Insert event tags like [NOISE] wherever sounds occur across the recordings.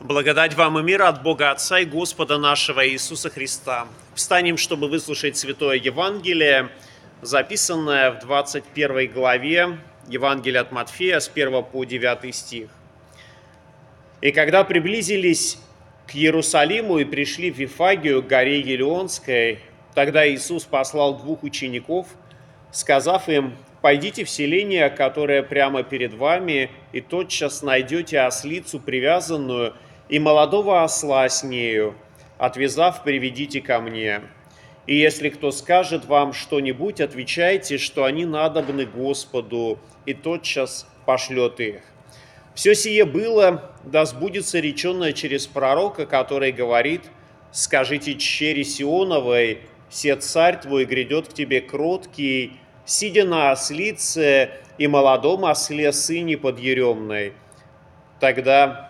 Благодать вам и мир от Бога Отца и Господа нашего Иисуса Христа. Встанем, чтобы выслушать Святое Евангелие, записанное в 21 главе Евангелия от Матфея с 1 по 9 стих. «И когда приблизились к Иерусалиму и пришли в Вифагию, горе Елеонской, тогда Иисус послал двух учеников, сказав им, «Пойдите в селение, которое прямо перед вами, и тотчас найдете ослицу привязанную – и молодого осла с нею, отвязав, приведите ко мне. И если кто скажет вам что-нибудь, отвечайте, что они надобны Господу, и тотчас пошлет их. Все сие было, да сбудется реченное через пророка, который говорит, «Скажите чере Сионовой, се царь твой грядет к тебе кроткий, сидя на ослице и молодом осле сыне подъеремной». Тогда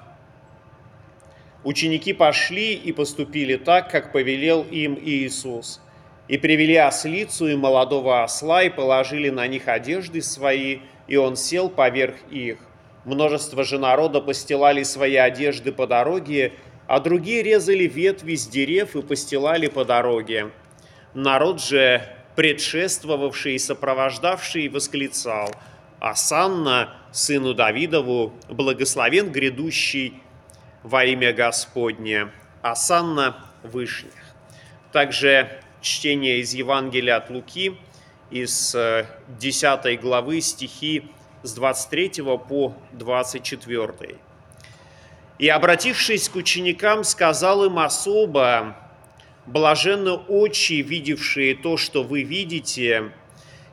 Ученики пошли и поступили так, как повелел им Иисус. И привели ослицу и молодого осла, и положили на них одежды свои, и он сел поверх их. Множество же народа постилали свои одежды по дороге, а другие резали ветви с дерев и постилали по дороге. Народ же, предшествовавший и сопровождавший, восклицал, «Асанна, сыну Давидову, благословен грядущий во имя Господне, Асанна Вышних. Также чтение из Евангелия от Луки, из 10 э, главы стихи с 23 по 24. «И, обратившись к ученикам, сказал им особо, «Блаженны очи, видевшие то, что вы видите,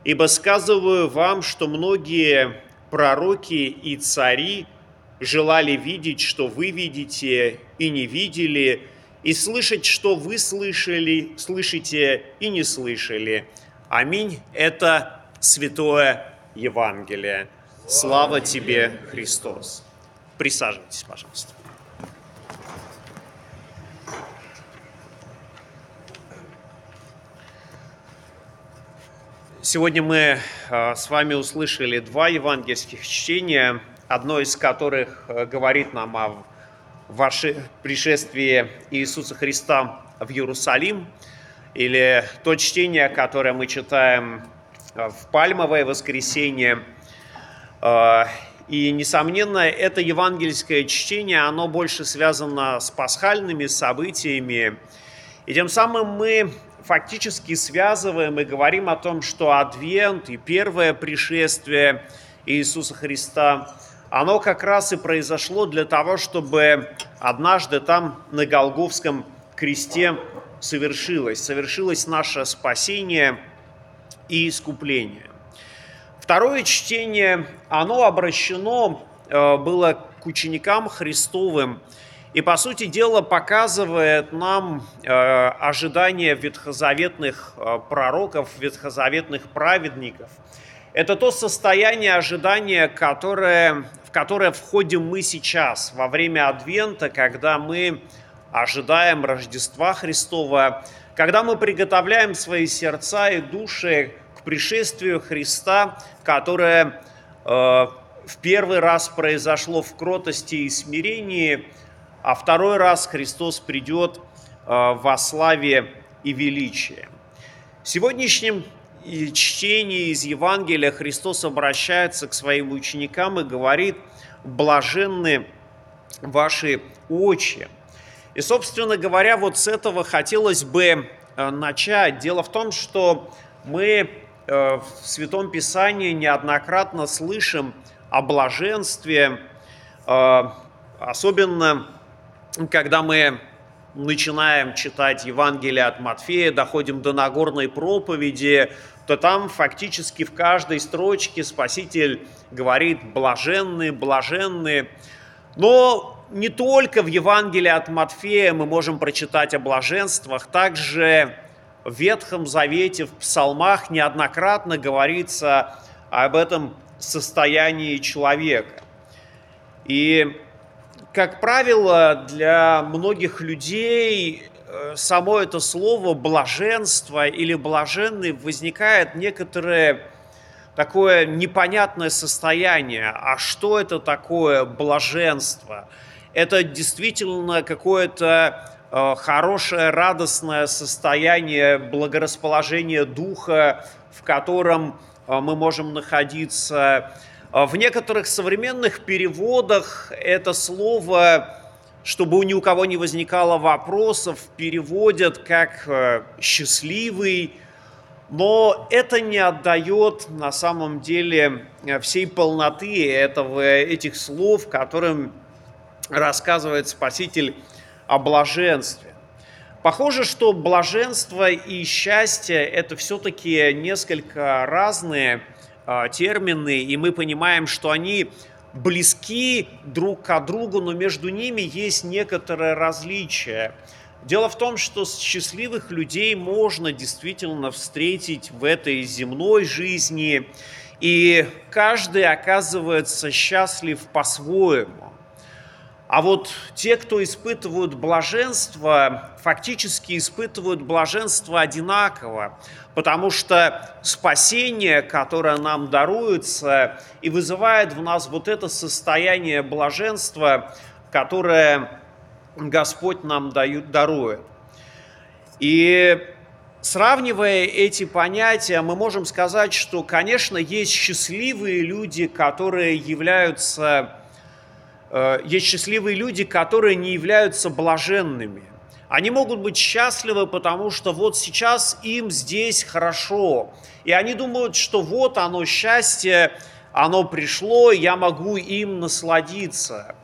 ибо сказываю вам, что многие пророки и цари – желали видеть, что вы видите и не видели, и слышать, что вы слышали, слышите и не слышали. Аминь. Это Святое Евангелие. Слава тебе, Христос. Присаживайтесь, пожалуйста. Сегодня мы а, с вами услышали два евангельских чтения – одно из которых э, говорит нам о ваше пришествии Иисуса Христа в Иерусалим, или то чтение, которое мы читаем э, в Пальмовое воскресенье. Э, и, несомненно, это евангельское чтение, оно больше связано с пасхальными событиями. И тем самым мы фактически связываем и говорим о том, что Адвент и первое пришествие Иисуса Христа – оно как раз и произошло для того, чтобы однажды там на Голговском кресте совершилось, совершилось наше спасение и искупление. Второе чтение, оно обращено э, было к ученикам Христовым, и, по сути дела, показывает нам э, ожидания ветхозаветных э, пророков, ветхозаветных праведников. Это то состояние ожидания, которое которое входим мы сейчас, во время Адвента, когда мы ожидаем Рождества Христова, когда мы приготовляем свои сердца и души к пришествию Христа, которое э, в первый раз произошло в кротости и смирении, а второй раз Христос придет э, во славе и величии. Сегодняшним и чтении из Евангелия Христос обращается к своим ученикам и говорит, блаженны ваши очи. И, собственно говоря, вот с этого хотелось бы э, начать. Дело в том, что мы э, в Святом Писании неоднократно слышим о блаженстве, э, особенно когда мы начинаем читать Евангелие от Матфея, доходим до Нагорной проповеди, то там фактически в каждой строчке Спаситель говорит «блаженные, блаженные». Но не только в Евангелии от Матфея мы можем прочитать о блаженствах, также в Ветхом Завете, в псалмах неоднократно говорится об этом состоянии человека. И, как правило, для многих людей Э, само это слово блаженство или блаженный возникает некоторое такое непонятное состояние. А что это такое блаженство? это действительно какое-то э, хорошее, радостное состояние благорасположения духа, в котором э, мы можем находиться. В некоторых современных переводах это слово чтобы ни у кого не возникало вопросов, переводят как э, «счастливый», но это не отдает на самом деле э, всей полноты этого, этих слов, которым рассказывает Спаситель о блаженстве. Похоже, что блаженство и счастье – это все-таки несколько разные термины, и мы понимаем, что они близки друг к другу, но между ними есть некоторое различие. Дело в том, что счастливых людей можно действительно встретить в этой земной жизни, и каждый оказывается счастлив по-своему. А вот те, кто испытывают блаженство, фактически испытывают блаженство одинаково, потому что спасение, которое нам даруется, и вызывает в нас вот это состояние блаженства, которое Господь нам дают, дарует. И сравнивая эти понятия, мы можем сказать, что, конечно, есть счастливые люди, которые являются есть счастливые люди, которые не являются блаженными. Они могут быть счастливы, потому что вот сейчас им здесь хорошо. И они думают, что вот оно счастье, оно пришло, я могу им насладиться.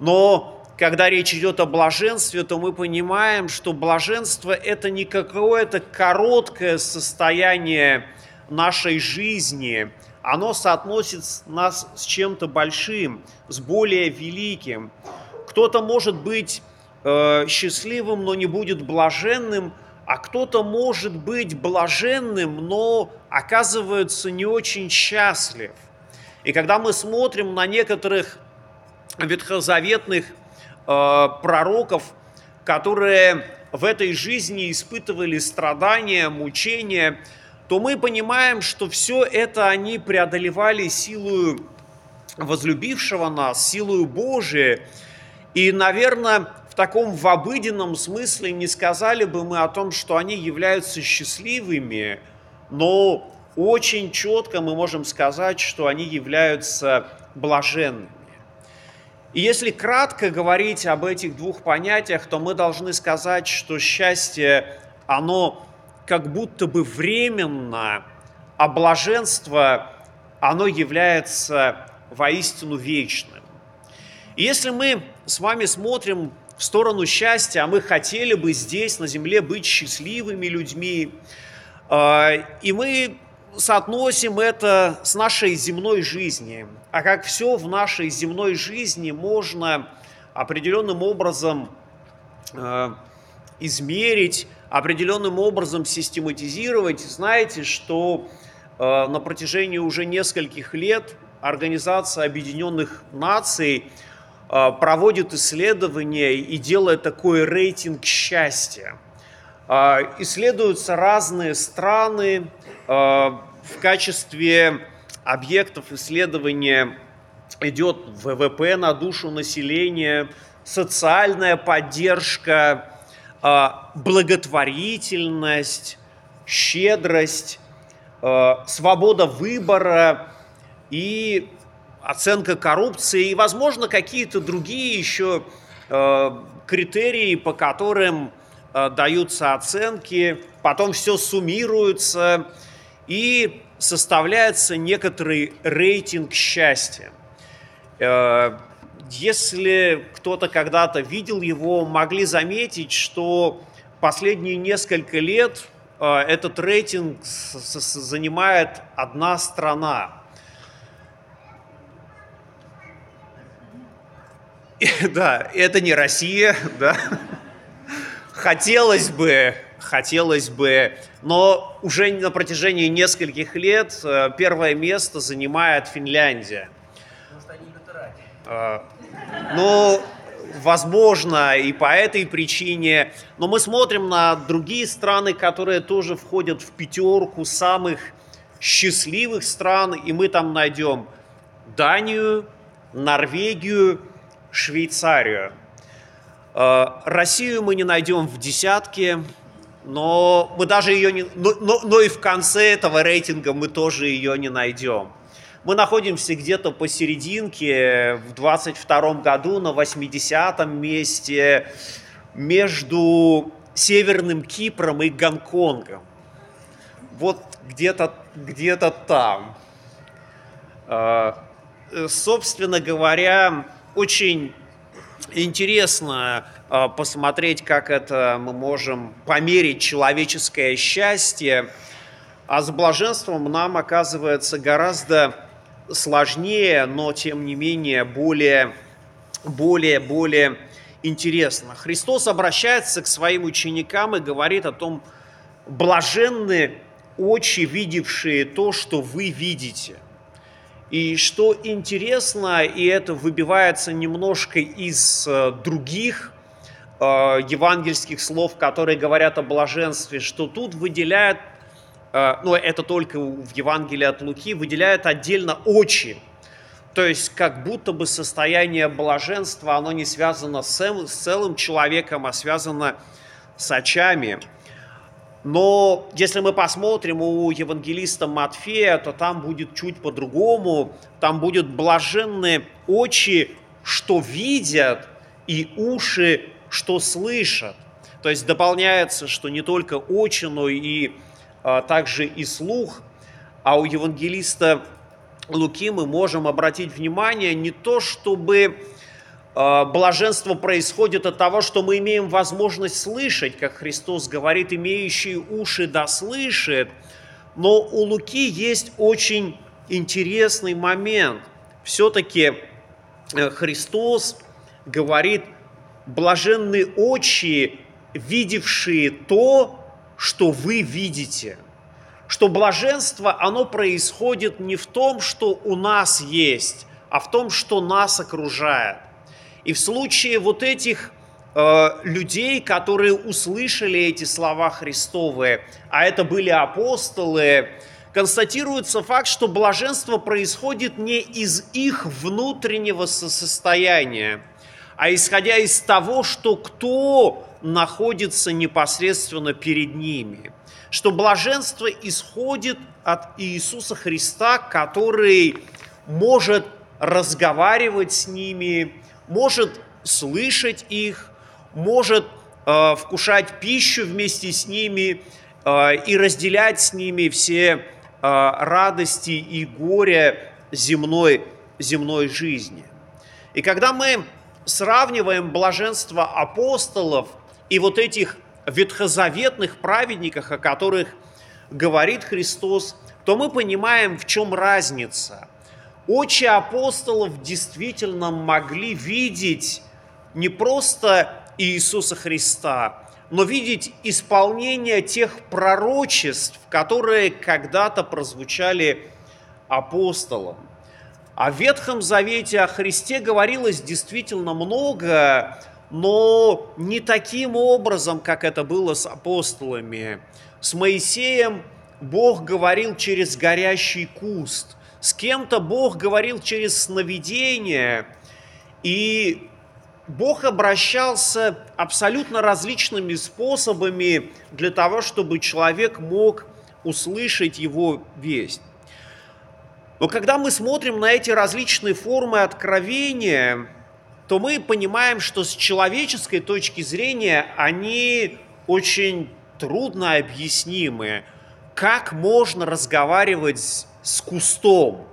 Но когда речь идет о блаженстве, то мы понимаем, что блаженство – это не какое-то короткое состояние нашей жизни – оно соотносит нас с чем-то большим, с более великим. Кто-то может быть э, счастливым, но не будет блаженным, а кто-то может быть блаженным, но оказывается не очень счастлив. И когда мы смотрим на некоторых ветхозаветных э, пророков, которые в этой жизни испытывали страдания, мучения, то мы понимаем, что все это они преодолевали силою возлюбившего нас, силою Божией. И, наверное, в таком в обыденном смысле не сказали бы мы о том, что они являются счастливыми, но очень четко мы можем сказать, что они являются блаженными. И если кратко говорить об этих двух понятиях, то мы должны сказать, что счастье, оно как будто бы временно, а блаженство, оно является воистину вечным. И если мы с вами смотрим в сторону счастья, а мы хотели бы здесь, на земле, быть счастливыми людьми, э, и мы соотносим это с нашей земной жизнью. А как все в нашей земной жизни можно определенным образом э, измерить, определенным образом систематизировать. Знаете, что э, на протяжении уже нескольких лет Организация Объединенных Наций э, проводит исследования и делает такой рейтинг счастья. Э, исследуются разные страны э, в качестве объектов исследования идет ВВП на душу населения, социальная поддержка, благотворительность, щедрость, а, свобода выбора и оценка коррупции, и, возможно, какие-то другие еще а, критерии, по которым даются оценки, потом все суммируется и составляется некоторый рейтинг счастья. Если кто-то когда-то видел его, могли заметить, что последние несколько лет э, этот рейтинг занимает одна страна. [LAUGHS] Да, это не Россия, [LAUGHS] да. Хотелось бы, хотелось бы, но уже на протяжении нескольких лет э, первое место занимает Финляндия. Может, они ветеране? Ну, возможно, и по этой причине. Но мы смотрим на другие страны, которые тоже входят в пятерку самых счастливых стран, и мы там найдем Данию, Норвегию, Швейцарию. Э, Россию мы не найдем в десятке, но мы даже ее не, но, но, но и в конце этого рейтинга мы тоже ее не найдем. Мы находимся где-то посерединке, в 22 году на 80-м месте между Северным Кипром и Гонконгом. Вот где-то где там. А, собственно говоря, очень интересно а, посмотреть, как это мы можем померить человеческое счастье, а с блаженством нам оказывается гораздо сложнее, но тем не менее более, более, более интересно. Христос обращается к своим ученикам и говорит о том, блаженны очи, видевшие то, что вы видите. И что интересно, и это выбивается немножко из э, других э, евангельских слов, которые говорят о блаженстве, что тут выделяет Э, но это только в Евангелии от Луки, выделяет отдельно очи. То есть как будто бы состояние блаженства, оно не связано с целым, с целым человеком, а связано с очами. Но если мы посмотрим у евангелиста Матфея, то там будет чуть по-другому. Там будут блаженные очи, что видят, и уши, что слышат. То есть дополняется, что не только очи, но и также и слух, а у евангелиста Луки мы можем обратить внимание не то, чтобы а, блаженство происходит от того, что мы имеем возможность слышать, как Христос говорит, имеющие уши да слышит, но у Луки есть очень интересный момент. Все-таки э, Христос говорит, блаженные очи, видевшие то, что вы видите. Что блаженство, оно происходит не в том, что у нас есть, а в том, что нас окружает. И в случае вот этих э, людей, которые услышали эти слова Христовые, а это были апостолы, констатируется факт, что блаженство происходит не из их внутреннего состояния, а исходя из того, что кто находится непосредственно перед ними. Что блаженство исходит от Иисуса Христа, который может разговаривать с ними, может слышать их, может э, вкушать пищу вместе с ними э, и разделять с ними все э, радости и горе земной, земной жизни. И когда мы сравниваем блаженство апостолов – и вот этих ветхозаветных праведниках, о которых говорит Христос, то мы понимаем, в чем разница. Очи апостолов действительно могли видеть не просто Иисуса Христа, но видеть исполнение тех пророчеств, которые когда-то прозвучали апостолам. О Ветхом Завете о Христе говорилось действительно много, но не таким образом, как это было с апостолами. С Моисеем Бог говорил через горящий куст, с кем-то Бог говорил через сновидение, и Бог обращался абсолютно различными способами для того, чтобы человек мог услышать его весть. Но когда мы смотрим на эти различные формы откровения, то мы понимаем, что с человеческой точки зрения они очень трудно объяснимы. Как можно разговаривать с кустом?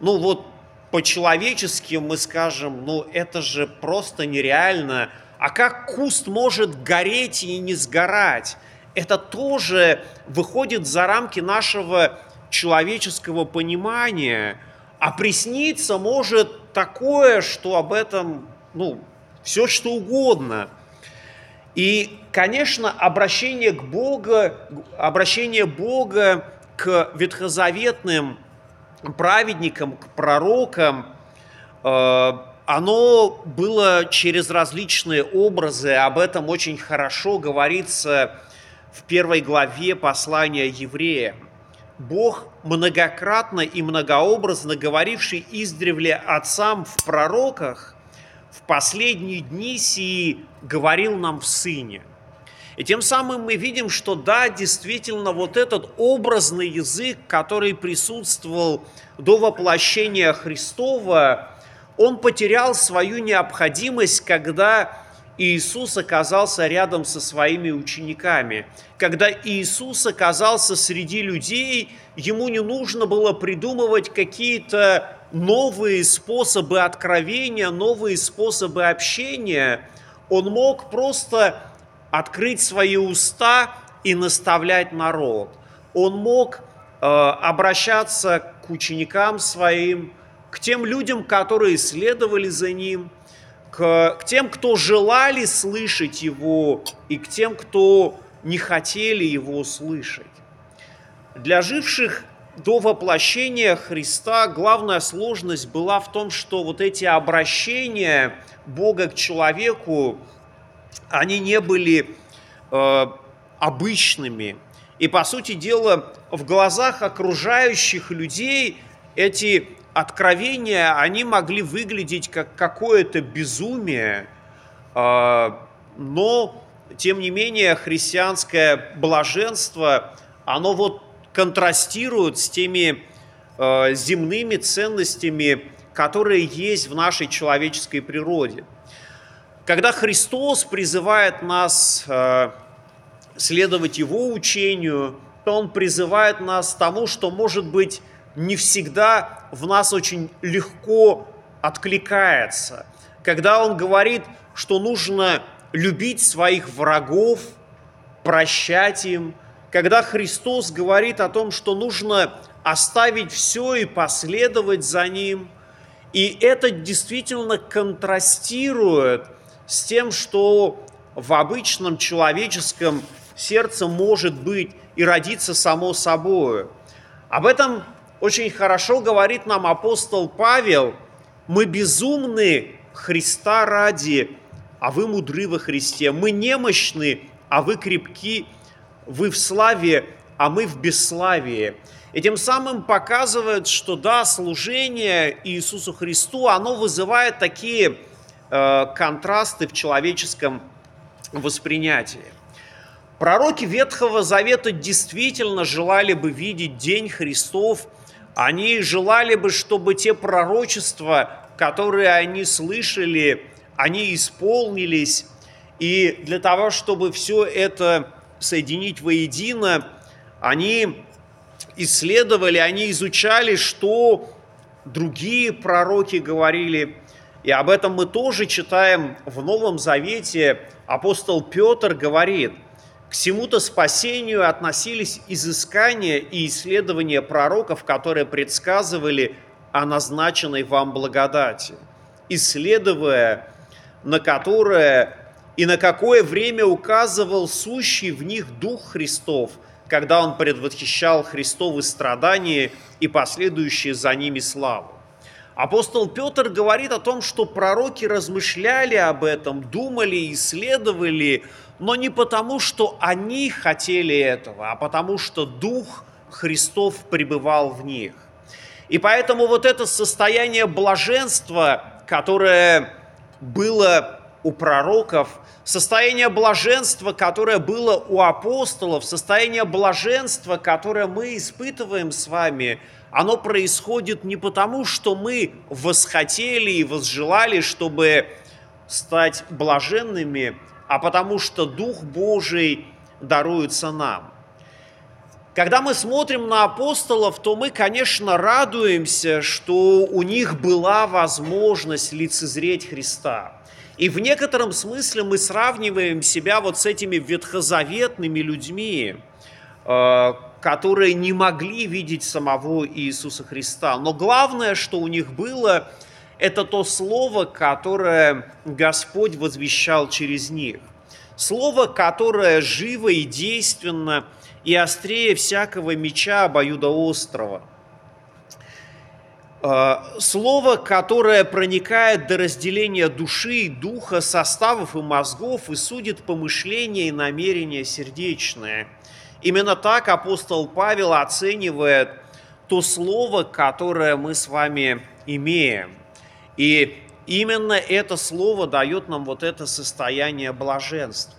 Ну вот по-человечески мы скажем, ну это же просто нереально. А как куст может гореть и не сгорать? Это тоже выходит за рамки нашего человеческого понимания. А присниться может такое, что об этом, ну, все что угодно. И, конечно, обращение к Богу, обращение Бога к ветхозаветным праведникам, к пророкам, э, оно было через различные образы, об этом очень хорошо говорится в первой главе послания евреям. Бог, многократно и многообразно говоривший издревле отцам в пророках, в последние дни сии говорил нам в Сыне. И тем самым мы видим, что да, действительно, вот этот образный язык, который присутствовал до воплощения Христова, он потерял свою необходимость, когда Иисус оказался рядом со своими учениками. Когда Иисус оказался среди людей, ему не нужно было придумывать какие-то новые способы откровения, новые способы общения. Он мог просто открыть свои уста и наставлять народ. Он мог э, обращаться к ученикам своим, к тем людям, которые следовали за ним, к, к тем, кто желали слышать его, и к тем, кто не хотели его слышать. Для живших до воплощения Христа главная сложность была в том, что вот эти обращения Бога к человеку, они не были э, обычными. И, по сути дела, в глазах окружающих людей эти откровения, они могли выглядеть как какое-то безумие, э, но, тем не менее, христианское блаженство, оно вот контрастирует с теми э, земными ценностями, которые есть в нашей человеческой природе. Когда Христос призывает нас э, следовать Его учению, то Он призывает нас тому, что, может быть, не всегда в нас очень легко откликается. Когда Он говорит, что нужно любить своих врагов, прощать им, когда Христос говорит о том, что нужно оставить все и последовать за Ним, и это действительно контрастирует с тем, что в обычном человеческом сердце может быть и родиться само собой. Об этом очень хорошо говорит нам апостол Павел. Мы безумны Христа ради, а вы мудры во Христе. Мы немощны, а вы крепки. Вы в славе, а мы в бесславии. И тем самым показывает, что да, служение Иисусу Христу, оно вызывает такие э, контрасты в человеческом воспринятии. Пророки Ветхого Завета действительно желали бы видеть День Христов. Они желали бы, чтобы те пророчества, которые они слышали, они исполнились. И для того, чтобы все это соединить воедино, они исследовали, они изучали, что другие пророки говорили. И об этом мы тоже читаем в Новом Завете. Апостол Петр говорит, всему-то спасению относились изыскания и исследования пророков, которые предсказывали о назначенной вам благодати, исследуя на которое и на какое время указывал сущий в них Дух Христов, когда Он предвосхищал Христовы страдания и последующие за ними славу. Апостол Петр говорит о том, что пророки размышляли об этом, думали, исследовали, но не потому, что они хотели этого, а потому, что Дух Христов пребывал в них. И поэтому вот это состояние блаженства, которое было у пророков, состояние блаженства, которое было у апостолов, состояние блаженства, которое мы испытываем с вами, оно происходит не потому, что мы восхотели и возжелали, чтобы стать блаженными, а потому что Дух Божий даруется нам. Когда мы смотрим на апостолов, то мы, конечно, радуемся, что у них была возможность лицезреть Христа. И в некотором смысле мы сравниваем себя вот с этими ветхозаветными людьми, э, которые не могли видеть самого Иисуса Христа. Но главное, что у них было, это то слово, которое Господь возвещал через них. Слово, которое живо и действенно, и острее всякого меча обоюдоострого – Э, слово, которое проникает до разделения души и духа, составов и мозгов и судит помышления и намерения сердечные. Именно так апостол Павел оценивает то слово, которое мы с вами имеем. И именно это слово дает нам вот это состояние блаженства.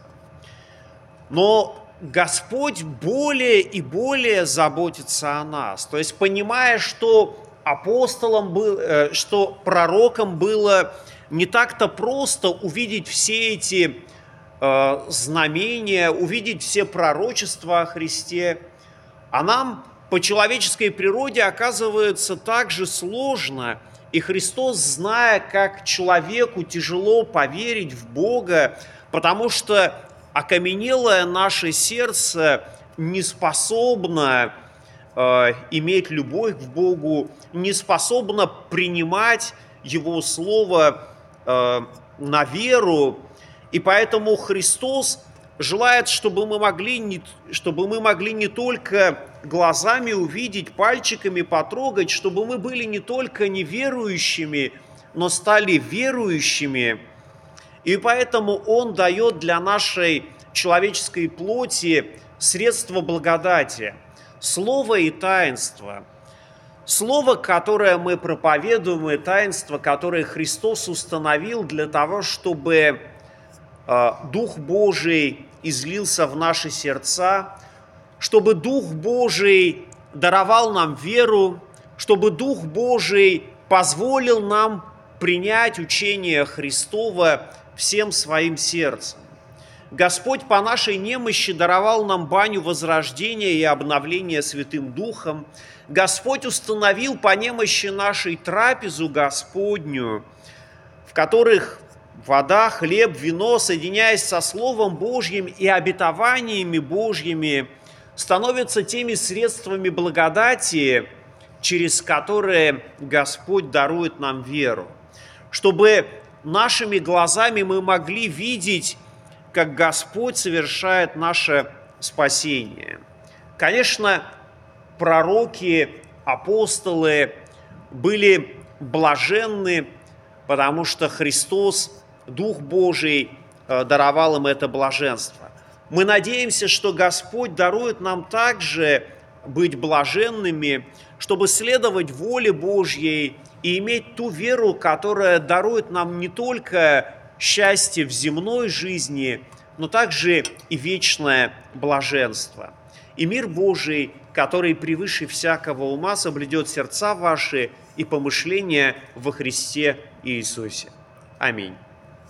Но Господь более и более заботится о нас. То есть, понимая, что апостолам был, э, что пророкам было не так-то просто увидеть все эти э, знамения, увидеть все пророчества о Христе, а нам по человеческой природе оказывается также сложно. И Христос, зная, как человеку тяжело поверить в Бога, потому что окаменелое наше сердце не способно э, иметь любовь к Богу, не способно принимать Его Слово э, на веру. И поэтому Христос желает, чтобы мы могли не, чтобы мы могли не только глазами увидеть, пальчиками потрогать, чтобы мы были не только неверующими, но стали верующими – и поэтому Он дает для нашей человеческой плоти средства благодати, слово и таинство. Слово, которое мы проповедуем, и таинство, которое Христос установил для того, чтобы э, Дух Божий излился в наши сердца, чтобы Дух Божий даровал нам веру, чтобы Дух Божий позволил нам принять учение Христова всем своим сердцем. Господь по нашей немощи даровал нам баню возрождения и обновления Святым Духом. Господь установил по немощи нашей трапезу Господнюю, в которых вода, хлеб, вино, соединяясь со Словом Божьим и обетованиями Божьими, становятся теми средствами благодати, через которые Господь дарует нам веру, чтобы нашими глазами мы могли видеть, как Господь совершает наше спасение. Конечно, пророки, апостолы были блаженны, потому что Христос, Дух Божий, э, даровал им это блаженство. Мы надеемся, что Господь дарует нам также быть блаженными, чтобы следовать воле Божьей и иметь ту веру, которая дарует нам не только счастье в земной жизни, но также и вечное блаженство. И мир Божий, который превыше всякого ума, соблюдет сердца ваши и помышления во Христе Иисусе. Аминь.